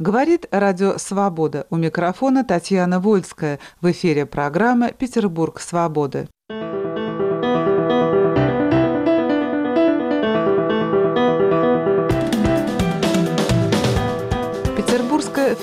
Говорит Радио Свобода. У микрофона Татьяна Вольская. В эфире программа «Петербург свободы».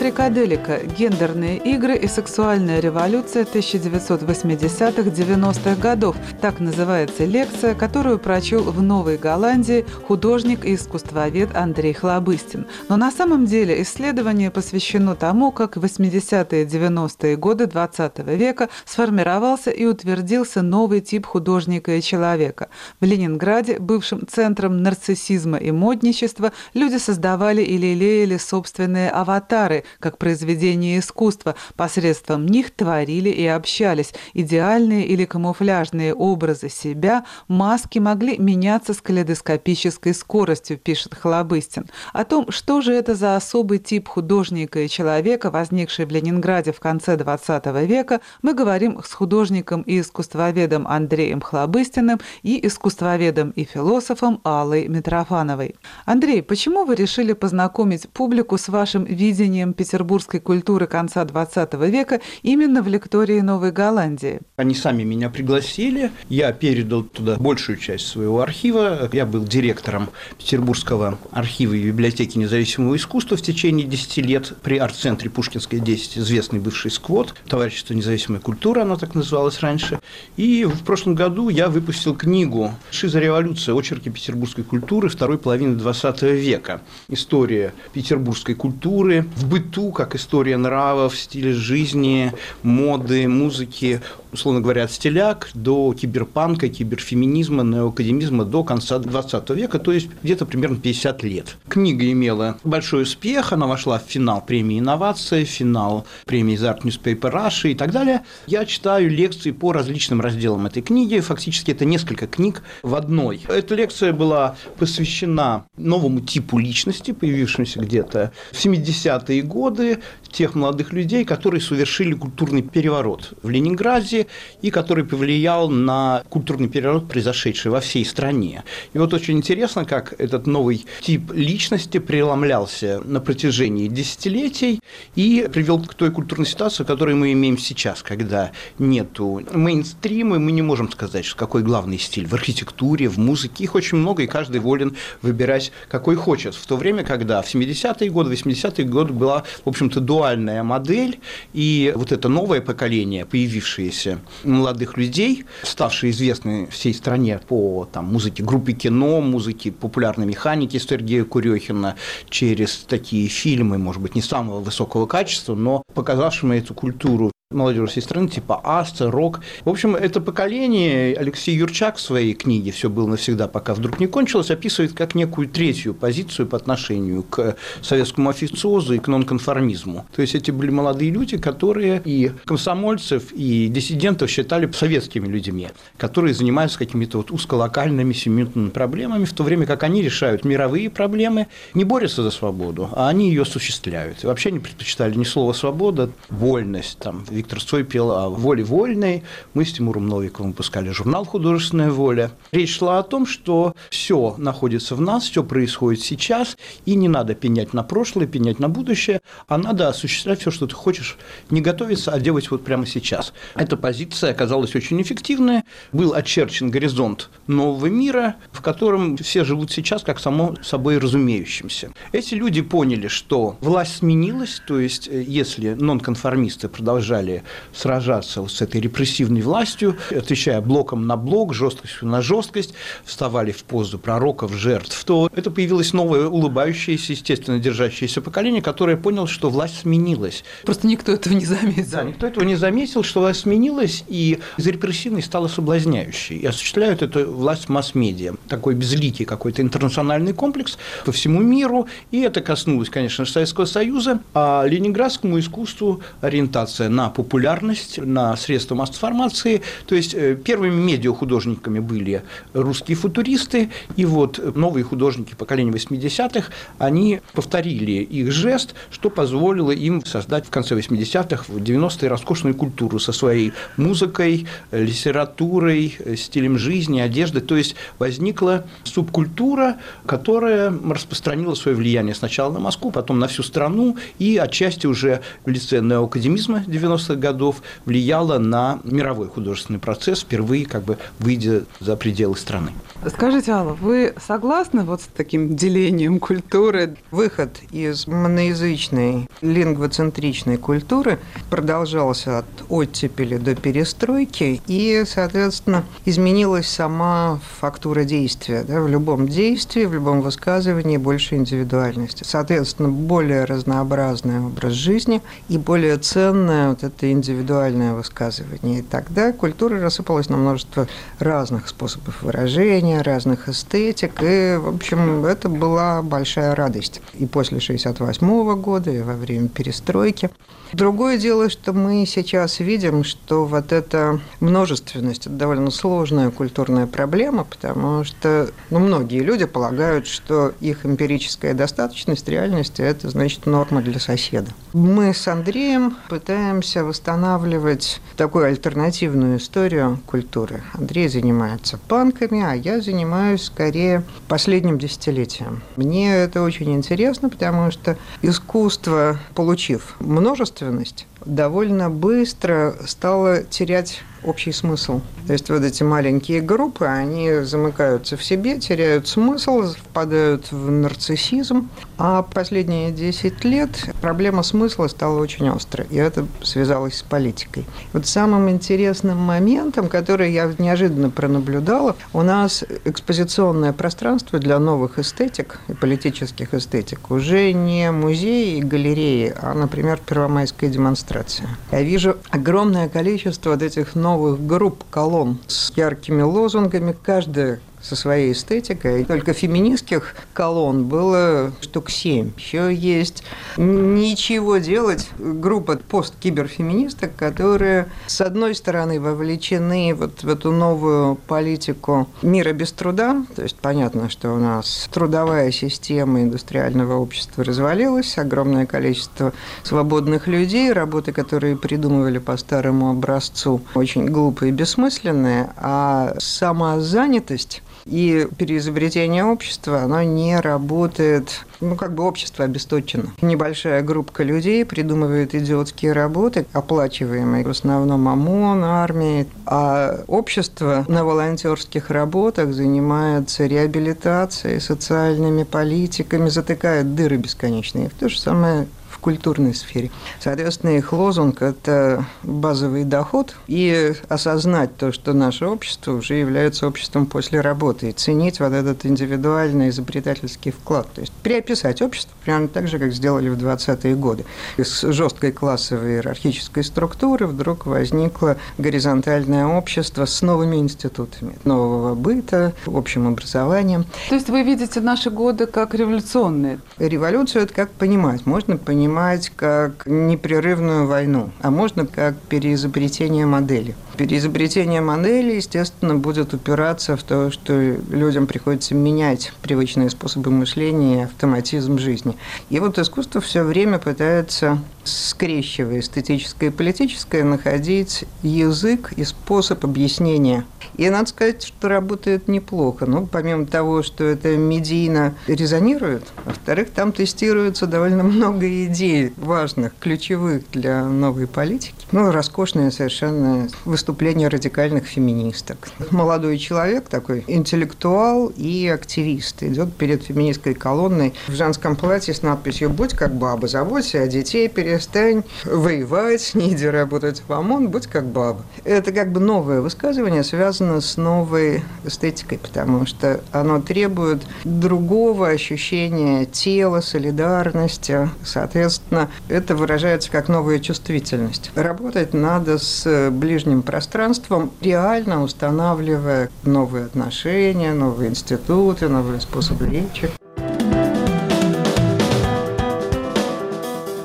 Фрикаделика. Гендерные игры и сексуальная революция 1980-90-х годов. Так называется лекция, которую прочел в Новой Голландии художник и искусствовед Андрей Хлобыстин. Но на самом деле исследование посвящено тому, как в 80-е 90-е годы 20 века сформировался и утвердился новый тип художника и человека. В Ленинграде, бывшим центром нарциссизма и модничества, люди создавали и лелеяли собственные аватары, как произведения искусства. Посредством них творили и общались. Идеальные или камуфляжные образы себя, маски могли меняться с калейдоскопической скоростью, пишет Холобыстин. О том, что же это за особый тип художника и человека, возникший в Ленинграде в конце XX века, мы говорим с художником и искусствоведом Андреем Хлобыстиным и искусствоведом и философом Аллой Митрофановой. Андрей, почему вы решили познакомить публику с вашим видением петербургской культуры конца XX века именно в лектории Новой Голландии? Они сами меня пригласили, я передал туда большую часть своего архива. Я был директором Петербургского архива и библиотеки независимого искусства в течение 10 лет при арт-центре Пушкинская 10, известный бывший сквот, товарищество независимой культуры, оно так называлось раньше. И в прошлом году я выпустил книгу «Шиза революция. Очерки петербургской культуры второй половины XX века. История петербургской культуры в быту, как история нравов, стиля жизни, моды, музыки, условно говоря, от стиляк до киберпанка, киберфеминизма, неоакадемизма до конца 20 века, то есть где-то примерно 50 лет. Книга имела большой успех, она вошла в финал премии «Инновация», финал премии «The Art Newspaper Russia» и так далее. Я читаю лекции по различным разделам этой книги, фактически это несколько книг в одной. Эта лекция была посвящена новому типу личности, появившемуся где-то в 70-е годы, тех молодых людей, которые совершили культурный переворот в Ленинграде и который повлиял на культурный переворот, произошедший во всей стране. И вот очень интересно, как этот новый тип личности преломлялся на протяжении десятилетий и привел к той культурной ситуации, которую мы имеем сейчас, когда нету мейнстрима, мы не можем сказать, что какой главный стиль в архитектуре, в музыке, их очень много, и каждый волен выбирать, какой хочет. В то время, когда в 70-е годы, 80-е годы была, в общем-то, дуальная модель, и вот это новое поколение, появившееся молодых людей, ставшие известны всей стране по там, музыке группы кино, музыке популярной механики Сергея Курехина, через такие фильмы, может быть, не самого высокого качества, но показавшими эту культуру молодежи всей страны, типа Аста, Рок. В общем, это поколение Алексей Юрчак в своей книге «Все было навсегда, пока вдруг не кончилось» описывает как некую третью позицию по отношению к советскому официозу и к нонконформизму. То есть эти были молодые люди, которые и комсомольцев, и диссидентов считали советскими людьми, которые занимаются какими-то вот узколокальными семиминутными проблемами, в то время как они решают мировые проблемы, не борются за свободу, а они ее осуществляют. И вообще они предпочитали не слово «свобода», вольность, там, Виктор Цой пел о воле вольной. Мы с Тимуром Новиковым выпускали журнал «Художественная воля». Речь шла о том, что все находится в нас, все происходит сейчас, и не надо пенять на прошлое, пенять на будущее, а надо осуществлять все, что ты хочешь, не готовиться, а делать вот прямо сейчас. Эта позиция оказалась очень эффективная. Был очерчен горизонт нового мира, в котором все живут сейчас как само собой разумеющимся. Эти люди поняли, что власть сменилась, то есть э, если нонконформисты продолжали стали сражаться с этой репрессивной властью, отвечая блоком на блок, жесткостью на жесткость, вставали в позу пророков, жертв, то это появилось новое улыбающееся, естественно, держащееся поколение, которое поняло, что власть сменилась. Просто никто этого не заметил. Да, никто этого не заметил, что власть сменилась, и из репрессивной стала соблазняющей. И осуществляют эту власть масс-медиа. Такой безликий какой-то интернациональный комплекс по всему миру. И это коснулось, конечно, Советского Союза, а ленинградскому искусству ориентация на популярность на средства массовой информации. То есть э, первыми медиахудожниками были русские футуристы, и вот новые художники поколения 80-х, они повторили их жест, что позволило им создать в конце 80-х, в 90-е роскошную культуру со своей музыкой, литературой, стилем жизни, одеждой. То есть возникла субкультура, которая распространила свое влияние сначала на Москву, потом на всю страну, и отчасти уже в лице неоакадемизма 90-х годов влияла на мировой художественный процесс, впервые как бы выйдя за пределы страны. Скажите, Алла, вы согласны вот с таким делением культуры? Выход из моноязычной лингвоцентричной культуры продолжался от оттепели до перестройки, и, соответственно, изменилась сама фактура действия. Да? В любом действии, в любом высказывании больше индивидуальности. Соответственно, более разнообразный образ жизни и более ценное вот это индивидуальное высказывание. И тогда культура рассыпалась на множество разных способов выражения, разных эстетик, и, в общем, это была большая радость. И после 1968 года, и во время перестройки. Другое дело, что мы сейчас видим, что вот эта множественность – это довольно сложная культурная проблема, потому что ну, многие люди полагают, что их эмпирическая достаточность реальности – это значит норма для соседа. Мы с Андреем пытаемся восстанавливать такую альтернативную историю культуры. Андрей занимается панками, а я занимаюсь скорее последним десятилетием. Мне это очень интересно, потому что искусство, получив множественность, довольно быстро стало терять общий смысл. То есть вот эти маленькие группы, они замыкаются в себе, теряют смысл, впадают в нарциссизм. А последние 10 лет проблема смысла стала очень острой, и это связалось с политикой. Вот самым интересным моментом, который я неожиданно пронаблюдала, у нас экспозиционное пространство для новых эстетик и политических эстетик уже не музеи и галереи, а, например, первомайская демонстрация. Я вижу огромное количество вот этих новых новых групп колонн с яркими лозунгами. Каждая со своей эстетикой. Только феминистских колонн было штук семь. Еще есть «Ничего делать» группа посткиберфеминисток, которые, с одной стороны, вовлечены вот в эту новую политику мира без труда. То есть понятно, что у нас трудовая система индустриального общества развалилась, огромное количество свободных людей, работы, которые придумывали по старому образцу, очень глупые и бессмысленные, а самозанятость и переизобретение общества, оно не работает, ну, как бы общество обесточено. Небольшая группа людей придумывает идиотские работы, оплачиваемые в основном ОМОН, армией, а общество на волонтерских работах занимается реабилитацией, социальными политиками, затыкает дыры бесконечные. В то же самое культурной сфере. Соответственно, их лозунг – это базовый доход и осознать то, что наше общество уже является обществом после работы, и ценить вот этот индивидуальный изобретательский вклад. То есть переописать общество прямо так же, как сделали в 20-е годы. Из жесткой классовой иерархической структуры вдруг возникло горизонтальное общество с новыми институтами нового быта, общим образованием. То есть вы видите наши годы как революционные? Революцию – это как понимать? Можно понимать понимать как непрерывную войну, а можно как переизобретение модели. Переизобретение модели, естественно, будет упираться в то, что людям приходится менять привычные способы мышления и автоматизм жизни. И вот искусство все время пытается, скрещивая эстетическое и политическое, находить язык и способ объяснения. И надо сказать, что работает неплохо. Ну, помимо того, что это медийно резонирует, во-вторых, там тестируется довольно много идей, важных, ключевых для новой политики. Ну, роскошное совершенно выступление радикальных феминисток. Молодой человек такой, интеллектуал и активист, идет перед феминистской колонной в женском платье с надписью «Будь как баба, заботься о детей, перестань воевать, не иди работать в ОМОН, будь как баба». Это как бы новое высказывание, связано с новой эстетикой, потому что оно требует другого ощущения тела, солидарности, соответственно, это выражается как новая чувствительность. Работать надо с ближним пространством, реально устанавливая новые отношения, новые институты, новые способы речи.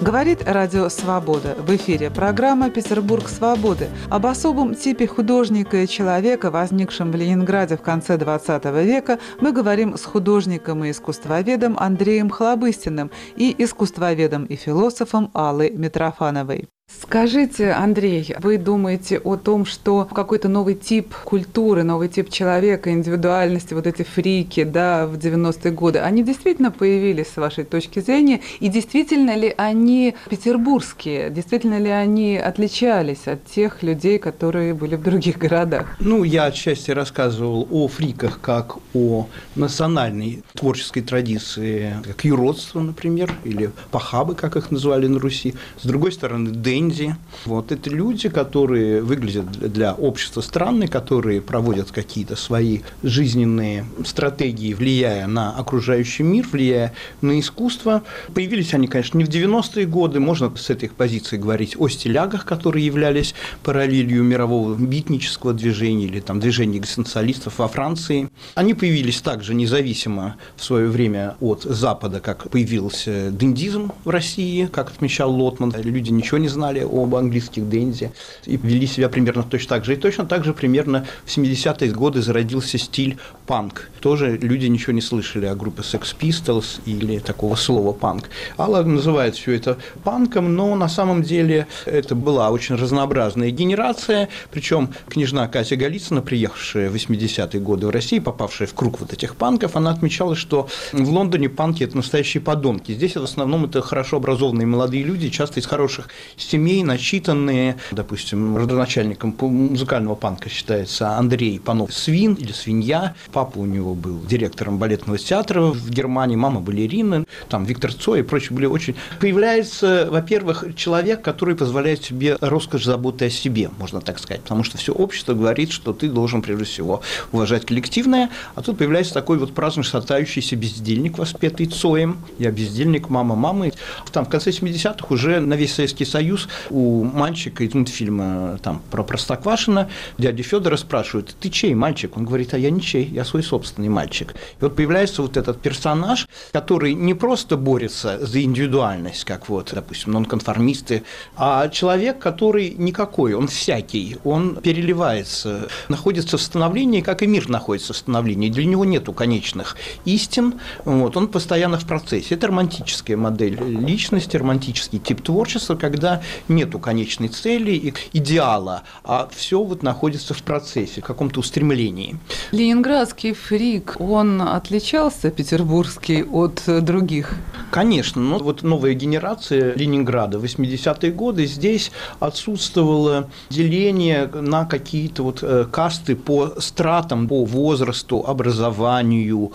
Говорит Радио Свобода. В эфире программа «Петербург свободы» об особом типе художника и человека, возникшем в Ленинграде в конце XX века, мы говорим с художником и искусствоведом Андреем Хлобыстиным и искусствоведом и философом Аллой Митрофановой. Скажите, Андрей, вы думаете о том, что какой-то новый тип культуры, новый тип человека, индивидуальности, вот эти фрики, да, в 90-е годы, они действительно появились с вашей точки зрения? И действительно ли они петербургские? Действительно ли они отличались от тех людей, которые были в других городах? Ну, я отчасти рассказывал о фриках как о национальной творческой традиции, как юродство, например, или пахабы, как их называли на Руси. С другой стороны, Дэнди. Вот это люди, которые выглядят для общества странные, которые проводят какие-то свои жизненные стратегии, влияя на окружающий мир, влияя на искусство. Появились они, конечно, не в 90-е годы, можно с этой позиции говорить о стилягах, которые являлись параллелью мирового битнического движения или там движения экзистенциалистов во Франции. Они появились также независимо в свое время от Запада, как появился дендизм в России, как отмечал Лотман. Люди ничего не знали знали об английских Дензи и вели себя примерно точно так же. И точно так же примерно в 70-е годы зародился стиль панк. Тоже люди ничего не слышали о группе Sex Pistols или такого слова панк. Алла называет все это панком, но на самом деле это была очень разнообразная генерация, причем княжна Катя Голицына, приехавшая в 80-е годы в Россию, попавшая в круг вот этих панков, она отмечала, что в Лондоне панки – это настоящие подонки. Здесь в основном это хорошо образованные молодые люди, часто из хороших семей, начитанные. Допустим, родоначальником музыкального панка считается Андрей Панов Свин или Свинья. Папа у него был директором балетного театра в Германии, мама балерина, там Виктор Цой и прочие были очень... Появляется, во-первых, человек, который позволяет себе роскошь заботы о себе, можно так сказать, потому что все общество говорит, что ты должен прежде всего уважать коллективное, а тут появляется такой вот праздно шатающийся бездельник, воспетый Цоем. Я бездельник, мама мамы. Там в конце 70-х уже на весь Советский Союз у мальчика из мультфильма там, про Простоквашина дядя Федора спрашивают, ты чей мальчик? Он говорит, а я ничей, я свой собственный мальчик. И вот появляется вот этот персонаж, который не просто борется за индивидуальность, как вот, допустим, нонконформисты, а человек, который никакой, он всякий, он переливается, находится в становлении, как и мир находится в становлении. Для него нету конечных истин, вот, он постоянно в процессе. Это романтическая модель личности, романтический тип творчества, когда нету конечной цели и идеала, а все вот находится в процессе, в каком-то устремлении. Ленинградский фрик, он отличался петербургский от других? Конечно, но вот новая генерация Ленинграда, 80-е годы, здесь отсутствовало деление на какие-то вот э, касты по стратам, по возрасту, образованию,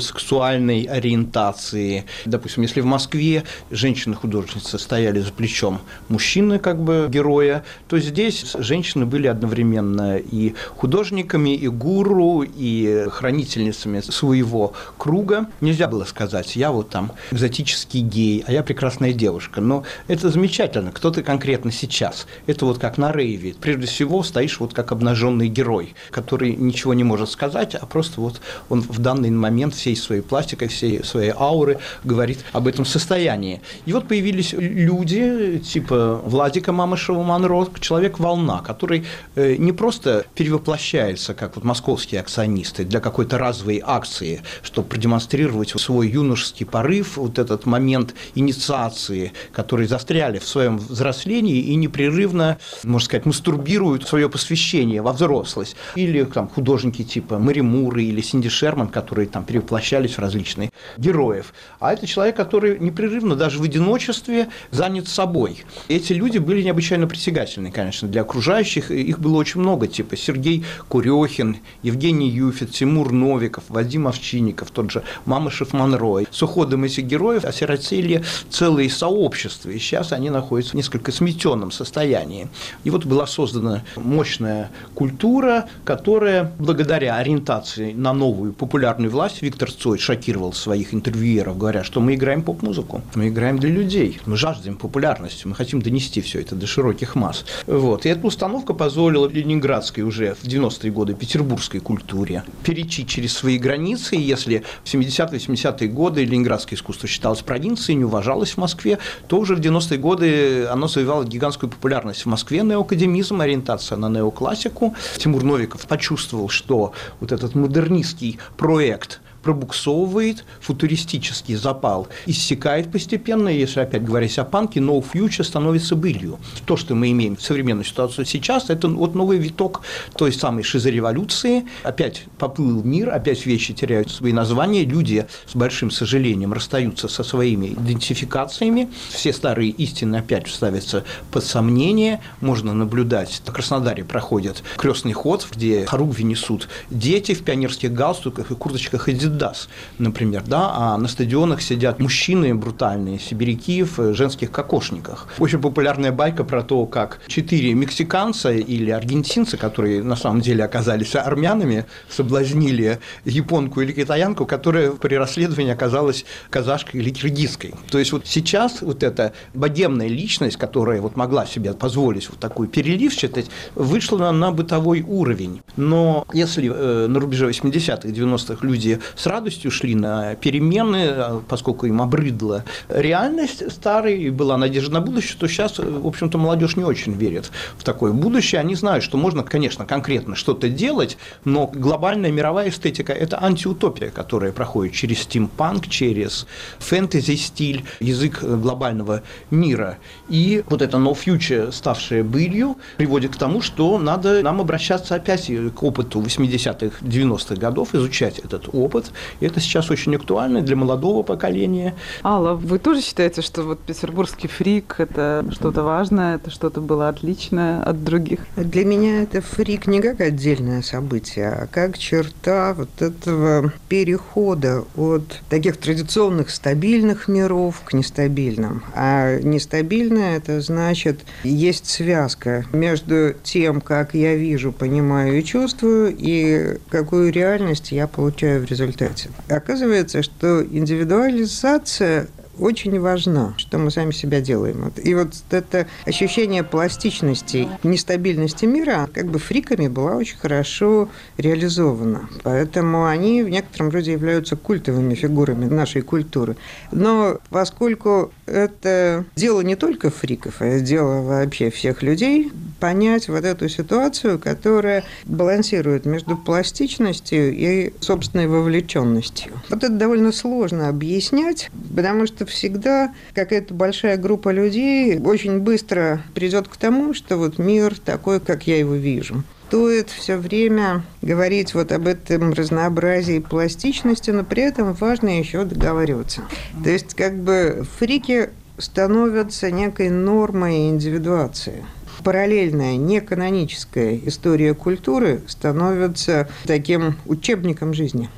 сексуальной ориентации. Допустим, если в Москве женщины-художницы стояли за плечом мужчины, как бы героя, то здесь женщины были одновременно и художниками, и гуру, и хранительницами своего круга. Нельзя было сказать, я вот там экзотический гей, а я прекрасная девушка. Но это замечательно. Кто ты конкретно сейчас? Это вот как на рейве. Прежде всего стоишь вот как обнаженный герой, который ничего не может сказать, а просто вот он в данный момент момент всей своей пластикой, всей своей ауры говорит об этом состоянии. И вот появились люди типа Владика Мамышева Монро, человек-волна, который э, не просто перевоплощается, как вот московские акционисты, для какой-то разовой акции, чтобы продемонстрировать свой юношеский порыв, вот этот момент инициации, которые застряли в своем взрослении и непрерывно, можно сказать, мастурбируют свое посвящение во взрослость. Или там художники типа Мэри Муры или Синди Шерман, которые там перевоплощались в различные героев. А это человек, который непрерывно, даже в одиночестве, занят собой. Эти люди были необычайно притягательны, конечно, для окружающих. Их было очень много, типа Сергей Курехин, Евгений Юфит, Тимур Новиков, Вадим Овчинников, тот же Мамышев Монрой. С уходом этих героев осиротели целые сообщества, и сейчас они находятся в несколько сметенном состоянии. И вот была создана мощная культура, которая благодаря ориентации на новую популярную власть Виктор Цой шокировал своих интервьюеров, говоря, что мы играем поп-музыку, мы играем для людей, мы жаждем популярности, мы хотим донести все это до широких масс. Вот. И эта установка позволила ленинградской уже в 90-е годы петербургской культуре перейти через свои границы. И если в 70-80-е годы ленинградское искусство считалось провинцией, не уважалось в Москве, то уже в 90-е годы оно завоевало гигантскую популярность в Москве, неоакадемизм, ориентация на неоклассику. Тимур Новиков почувствовал, что вот этот модернистский проект пробуксовывает, футуристический запал иссякает постепенно, если опять говорить о панке, no future становится былью. То, что мы имеем в современной ситуации сейчас, это вот новый виток той самой шизореволюции, опять поплыл мир, опять вещи теряют свои названия, люди с большим сожалением расстаются со своими идентификациями, все старые истины опять ставятся под сомнение, можно наблюдать, в Краснодаре проходит крестный ход, где хоругви несут дети в пионерских галстуках и курточках Adidas, Adidas, например, да, а на стадионах сидят мужчины брутальные, сибиряки в женских кокошниках. Очень популярная байка про то, как четыре мексиканца или аргентинца, которые на самом деле оказались армянами, соблазнили японку или китаянку, которая при расследовании оказалась казашкой или киргизской. То есть вот сейчас вот эта богемная личность, которая вот могла себе позволить вот такой перелив считать, вышла на бытовой уровень. Но если э, на рубеже 80-х, 90-х люди с радостью шли на перемены, поскольку им обрыдла реальность старая и была надежда на будущее, то сейчас, в общем-то, молодежь не очень верит в такое будущее. Они знают, что можно, конечно, конкретно что-то делать, но глобальная мировая эстетика – это антиутопия, которая проходит через стимпанк, через фэнтези-стиль, язык глобального мира. И вот это no future, ставшее былью, приводит к тому, что надо нам обращаться опять к опыту 80-х, 90-х годов, изучать этот опыт, и это сейчас очень актуально для молодого поколения. Алла, вы тоже считаете, что вот петербургский фрик – это что-то важное, это что-то было отличное от других? Для меня это фрик не как отдельное событие, а как черта вот этого перехода от таких традиционных стабильных миров к нестабильным. А нестабильное – это значит, есть связка между тем, как я вижу, понимаю и чувствую, и какую реальность я получаю в результате результате. Оказывается, что индивидуализация очень важна, что мы сами себя делаем. И вот это ощущение пластичности, нестабильности мира как бы фриками была очень хорошо реализована. Поэтому они в некотором роде являются культовыми фигурами нашей культуры. Но поскольку это дело не только фриков, а дело вообще всех людей, понять вот эту ситуацию, которая балансирует между пластичностью и собственной вовлеченностью. Вот это довольно сложно объяснять, потому что всегда какая-то большая группа людей очень быстро придет к тому, что вот мир такой, как я его вижу стоит все время говорить вот об этом разнообразии пластичности, но при этом важно еще договариваться. То есть как бы фрики становятся некой нормой индивидуации. Параллельная, неканоническая история культуры становится таким учебником жизни.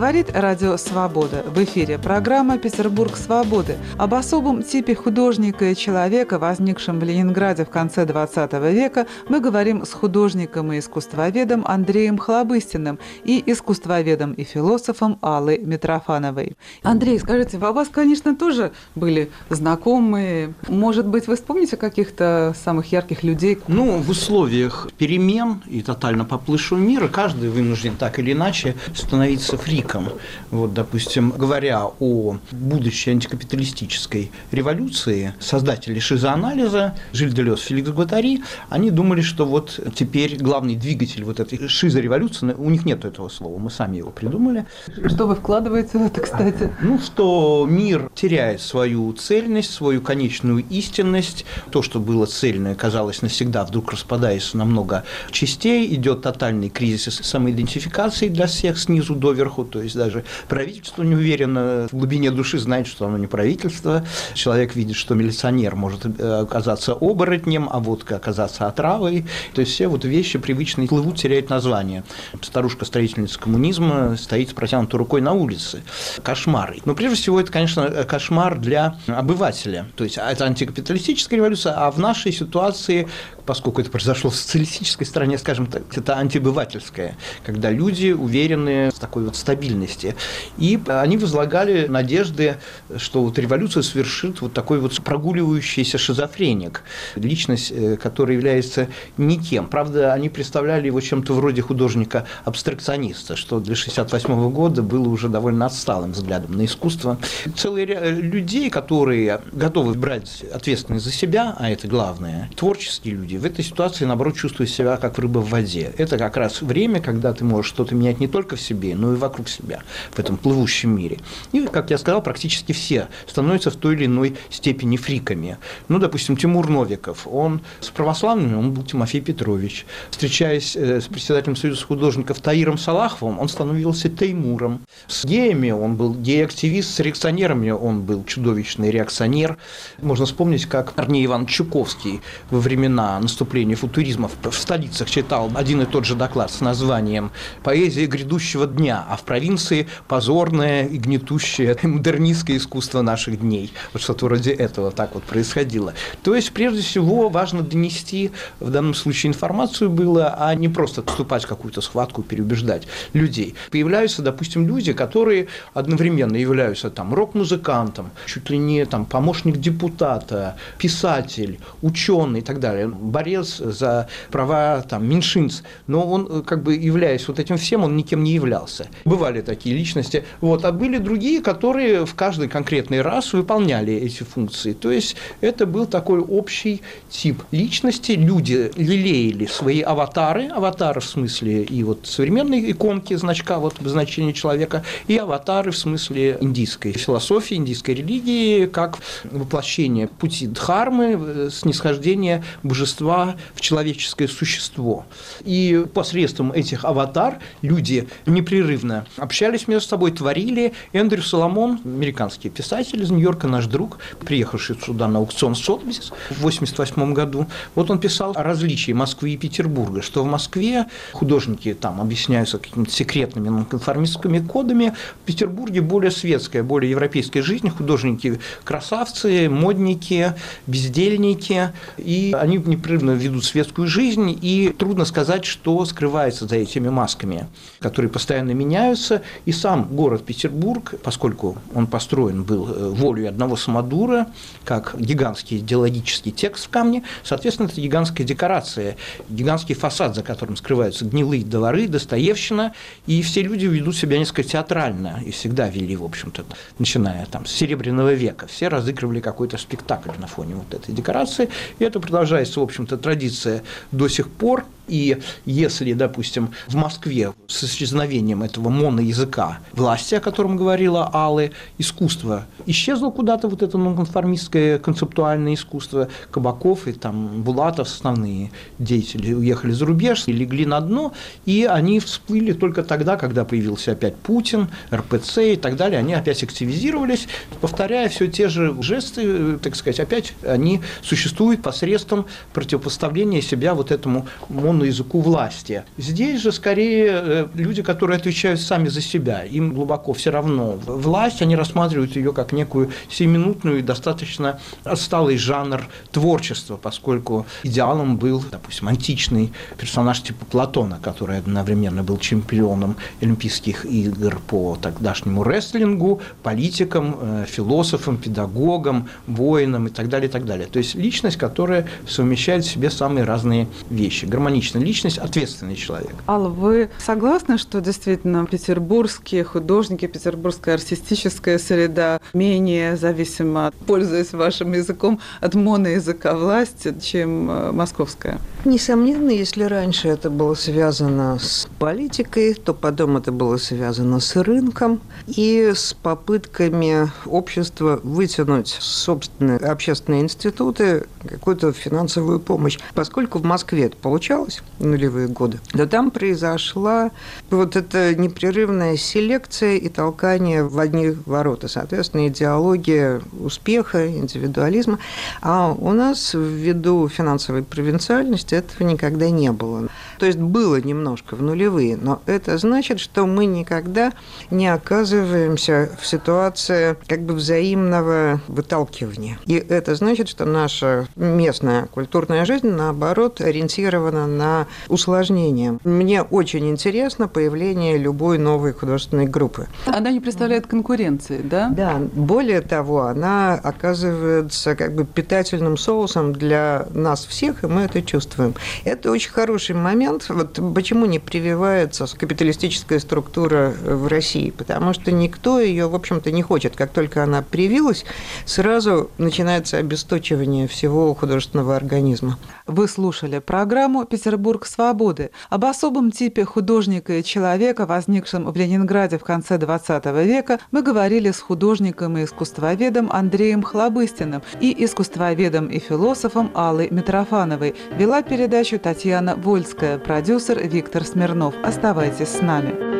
Говорит Радио Свобода. В эфире программа «Петербург свободы» об особом типе художника и человека, возникшем в Ленинграде в конце XX века, мы говорим с художником и искусствоведом Андреем Хлобыстиным и искусствоведом и философом Аллой Митрофановой. Андрей, скажите, у вас, конечно, тоже были знакомые. Может быть, вы вспомните каких-то самых ярких людей? Ну, в условиях перемен и тотально поплывшего мира каждый вынужден так или иначе становиться фри криком. Вот, допустим, говоря о будущей антикапиталистической революции, создатели шизоанализа Жиль Делес, Феликс Гватари, они думали, что вот теперь главный двигатель вот этой шизореволюции, у них нет этого слова, мы сами его придумали. Что вы вкладываете в это, кстати? Ну, что мир теряет свою цельность, свою конечную истинность, то, что было цельное, казалось навсегда, вдруг распадается на много частей, идет тотальный кризис самоидентификации для всех снизу доверху, то есть даже правительство не уверено, в глубине души знает, что оно не правительство. Человек видит, что милиционер может э, оказаться оборотнем, а водка оказаться отравой. То есть все вот вещи привычные плывут, теряют название. Старушка-строительница коммунизма стоит с протянутой рукой на улице. Кошмар. Но прежде всего это, конечно, кошмар для обывателя. То есть это антикапиталистическая революция, а в нашей ситуации поскольку это произошло в социалистической стране, скажем так, это антибывательское, когда люди уверены в такой вот стабильности. И они возлагали надежды, что вот революция совершит вот такой вот прогуливающийся шизофреник, личность, э, которая является никем. Правда, они представляли его чем-то вроде художника-абстракциониста, что для 1968 года было уже довольно отсталым взглядом на искусство. Целый ряд людей, которые готовы брать ответственность за себя, а это главное, творческие люди, в этой ситуации, наоборот, чувствуют себя как рыба в воде. Это как раз время, когда ты можешь что-то менять не только в себе, но и вокруг себя, в этом плывущем мире. И, как я сказал, практически все становятся в той или иной степени фриками. Ну, допустим, Тимур Новиков, он с православными, он был Тимофей Петрович. Встречаясь э, с председателем Союза художников Таиром Салаховым, он становился Теймуром. С геями он был гей-активист, с реакционерами он был чудовищный реакционер. Можно вспомнить, как Арней Иван Чуковский во времена наступления футуризма в столицах читал один и тот же доклад с названием «Поэзия грядущего дня», а в провинции позорное и гнетущее модернистское искусство наших дней. Вот что-то вроде этого так вот происходило. То есть, прежде всего, важно донести в данном случае информацию было, а не просто вступать в какую-то схватку, переубеждать людей. Появляются, допустим, люди, которые одновременно являются там рок-музыкантом, чуть ли не там помощник депутата, писатель, ученый и так далее, борец за права там меньшинств, но он как бы являясь вот этим всем, он никем не являлся. Бывали такие личности, вот, а были другие, которые в каждый конкретный раз выполняли эти функции. То есть это был такой общий тип личности, люди лелеяли свои аватары, аватары в смысле и вот современной иконки значка, вот обозначения человека, и аватары в смысле индийской философии, индийской религии, как воплощение пути дхармы, э, снисхождение божества в человеческое существо. И посредством этих аватар люди непрерывно общались между собой, творили. Эндрю Соломон, американский писатель из Нью-Йорка, наш друг, приехавший сюда на аукцион Сотбис в 1988 году, вот он писал о различии Москвы и Петербурга, что в Москве художники там объясняются какими-то секретными нонконформистскими кодами, в Петербурге более светская, более европейская жизнь, художники красавцы, модники, бездельники, и они непрерывно ведут светскую жизнь, и трудно сказать, что скрывается за этими масками, которые постоянно меняются, и сам город Петербург, поскольку он построен был э, волей одного самодура, как гигантский идеологический текст в камне, соответственно, это гигантская декорация, гигантский фасад, за которым скрываются гнилые дворы, достоевщина, и все люди ведут себя несколько театрально, и всегда вели, в общем-то, начиная там с Серебряного века, все разыгрывали какой-то спектакль на фоне вот этой декорации, и это продолжается, в общем-то, традиция до сих пор, и если, допустим, в Москве с исчезновением этого моноязыка власти, о котором говорила Аллы, искусство исчезло куда-то, вот это нонконформистское концептуальное искусство, Кабаков и там Булатов, основные деятели, уехали за рубеж, и легли на дно, и они всплыли только тогда, когда появился опять Путин, РПЦ и так далее, они опять активизировались, повторяя все те же жесты, так сказать, опять они существуют посредством противопоставления себя вот этому моно на языку власти. Здесь же скорее э, люди, которые отвечают сами за себя, им глубоко все равно. Власть, они рассматривают ее как некую семинутную и достаточно отсталый жанр творчества, поскольку идеалом был, допустим, античный персонаж типа Платона, который одновременно был чемпионом Олимпийских игр по тогдашнему рестлингу, политиком, э, философом, педагогом, воином и так далее, и так далее. То есть личность, которая совмещает в себе самые разные вещи, гармонично личная личность, ответственный человек. Алла, вы согласны, что действительно петербургские художники, петербургская артистическая среда менее зависима, пользуясь вашим языком, от моноязыка власти, чем э, московская? Несомненно, если раньше это было связано с политикой, то потом это было связано с рынком и с попытками общества вытянуть собственные общественные институты какую-то финансовую помощь. Поскольку в Москве это получалось, нулевые годы, то там произошла вот эта непрерывная селекция и толкание в одни ворота. Соответственно, идеология успеха, индивидуализма. А у нас ввиду финансовой провинциальности этого никогда не было. То есть было немножко в нулевые, но это значит, что мы никогда не оказываемся в ситуации как бы взаимного выталкивания. И это значит, что наша местная культурная жизнь, наоборот, ориентирована на усложнение. Мне очень интересно появление любой новой художественной группы. Она не представляет конкуренции, да? Да. Более того, она оказывается как бы питательным соусом для нас всех, и мы это чувствуем. Это очень хороший момент. Вот почему не прививается капиталистическая структура в России? Потому что никто ее, в общем-то, не хочет. Как только она привилась, сразу начинается обесточивание всего художественного организма. Вы слушали программу «Петербург свободы» об особом типе художника и человека, возникшем в Ленинграде в конце XX века. Мы говорили с художником и искусствоведом Андреем Хлобыстиным и искусствоведом и философом Аллой Митрофановой. Вела передачу Татьяна Вольская, продюсер Виктор Смирнов. Оставайтесь с нами.